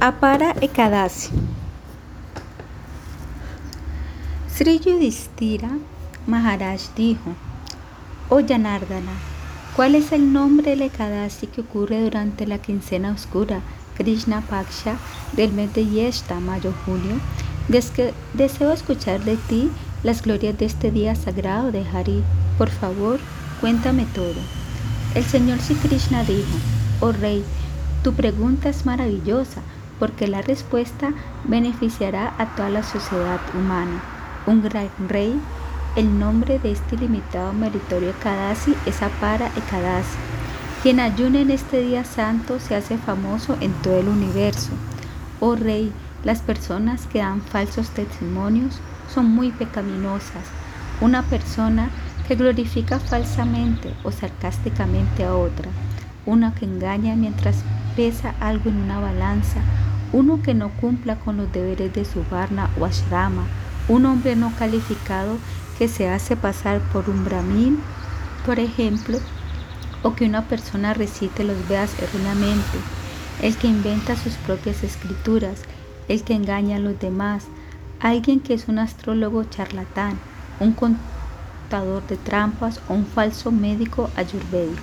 Apara Ekadasi. Sri Yudhishthira Maharaj dijo, Oh Janardana, ¿cuál es el nombre del Ekadasi que ocurre durante la quincena oscura, Krishna Paksha, del mes de Yeshta, mayo-julio? Deseo escuchar de ti las glorias de este día sagrado de Hari. Por favor, cuéntame todo. El Señor Sri Krishna dijo, Oh Rey, tu pregunta es maravillosa porque la respuesta beneficiará a toda la sociedad humana. Un gran rey, el nombre de este limitado meritorio Ekadasi es Apara Ekadasi. Quien ayune en este día santo se hace famoso en todo el universo. Oh rey, las personas que dan falsos testimonios son muy pecaminosas. Una persona que glorifica falsamente o sarcásticamente a otra. Una que engaña mientras pesa algo en una balanza uno que no cumpla con los deberes de su varna o ashrama, un hombre no calificado que se hace pasar por un brahmin, por ejemplo, o que una persona recite los Vedas erróneamente, el que inventa sus propias escrituras, el que engaña a los demás, alguien que es un astrólogo charlatán, un contador de trampas o un falso médico ayurvédico.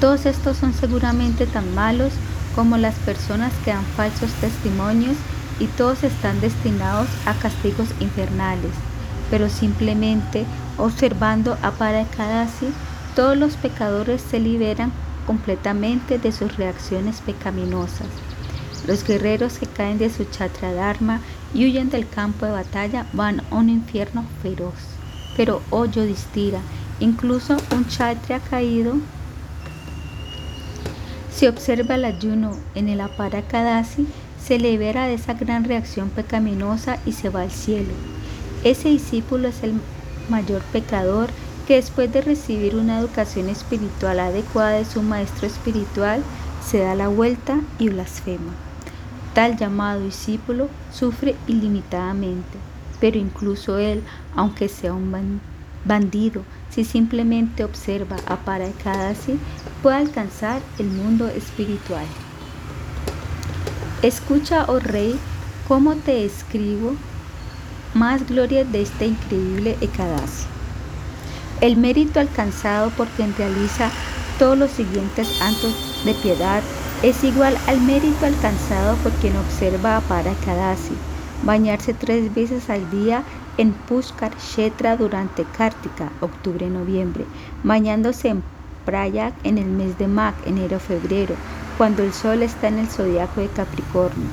Todos estos son seguramente tan malos como las personas que dan falsos testimonios y todos están destinados a castigos infernales. Pero simplemente observando a Parakadasi, todos los pecadores se liberan completamente de sus reacciones pecaminosas. Los guerreros que caen de su chatra dharma y huyen del campo de batalla van a un infierno feroz. Pero, oh Yodhistira, incluso un chatra caído si observa el ayuno en el Aparakadasi, se libera de esa gran reacción pecaminosa y se va al cielo. Ese discípulo es el mayor pecador que después de recibir una educación espiritual adecuada de su maestro espiritual, se da la vuelta y blasfema. Tal llamado discípulo sufre ilimitadamente, pero incluso él, aunque sea un bandido, si simplemente observa a Parakadasi, puede alcanzar el mundo espiritual. Escucha, oh rey, cómo te escribo más gloria de este increíble Ekadasi. El mérito alcanzado por quien realiza todos los siguientes actos de piedad es igual al mérito alcanzado por quien observa a Parakadasi. Bañarse tres veces al día en Pushkar Kshetra durante Kartika, octubre-noviembre, bañándose en Prayak en el mes de Mag, enero-febrero, cuando el sol está en el zodiaco de Capricornio.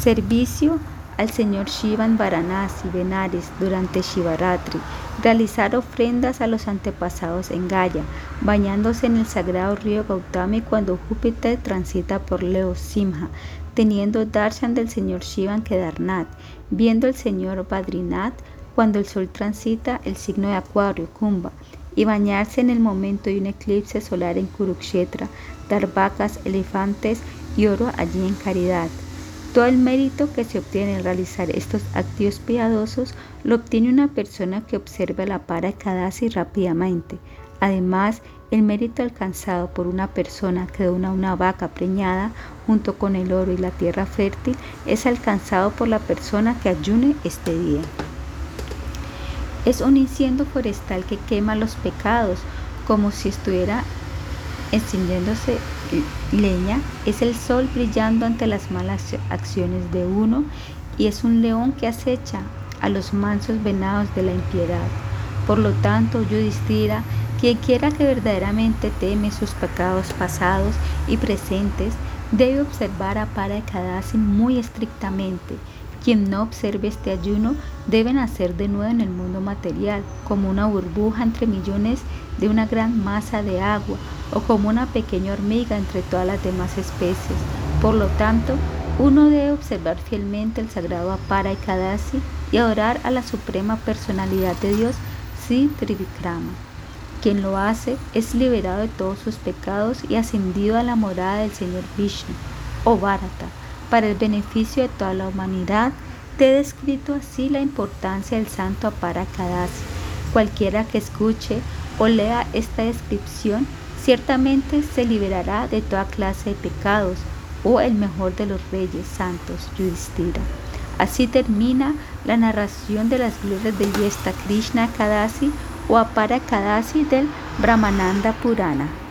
Servicio al señor Shiva en Varanasi, Benares, durante Shivaratri. Realizar ofrendas a los antepasados en Gaya, bañándose en el sagrado río Gautami cuando Júpiter transita por Leo Simha, teniendo darshan del señor Shiva en Kedarnath, viendo el señor Badrinath cuando el sol transita el signo de Acuario, Kumbha, y bañarse en el momento de un eclipse solar en Kurukshetra, dar vacas, elefantes y oro allí en caridad. Todo el mérito que se obtiene al realizar estos actos piadosos lo obtiene una persona que observa la para Kadasi rápidamente. Además, el mérito alcanzado por una persona que dona una vaca preñada junto con el oro y la tierra fértil es alcanzado por la persona que ayune este día. Es un incendio forestal que quema los pecados como si estuviera encendiéndose leña. Es el sol brillando ante las malas acciones de uno y es un león que acecha a los mansos venados de la impiedad. Por lo tanto, yo distira quien quiera que verdaderamente teme sus pecados pasados y presentes, debe observar a Parakadasi muy estrictamente quien no observe este ayuno debe nacer de nuevo en el mundo material, como una burbuja entre millones de una gran masa de agua o como una pequeña hormiga entre todas las demás especies. Por lo tanto, uno debe observar fielmente el sagrado Apara y Kadasi y adorar a la suprema personalidad de Dios, Sri Trivikrama. Quien lo hace es liberado de todos sus pecados y ascendido a la morada del Señor Vishnu, o Bharata para el beneficio de toda la humanidad, te he descrito así la importancia del santo Aparakadasi. Cualquiera que escuche o lea esta descripción ciertamente se liberará de toda clase de pecados. o el mejor de los reyes santos, Yudhishthira. Así termina la narración de las glorias de Yesta Krishna Kadasi o Apara Kadasi del Brahmananda Purana.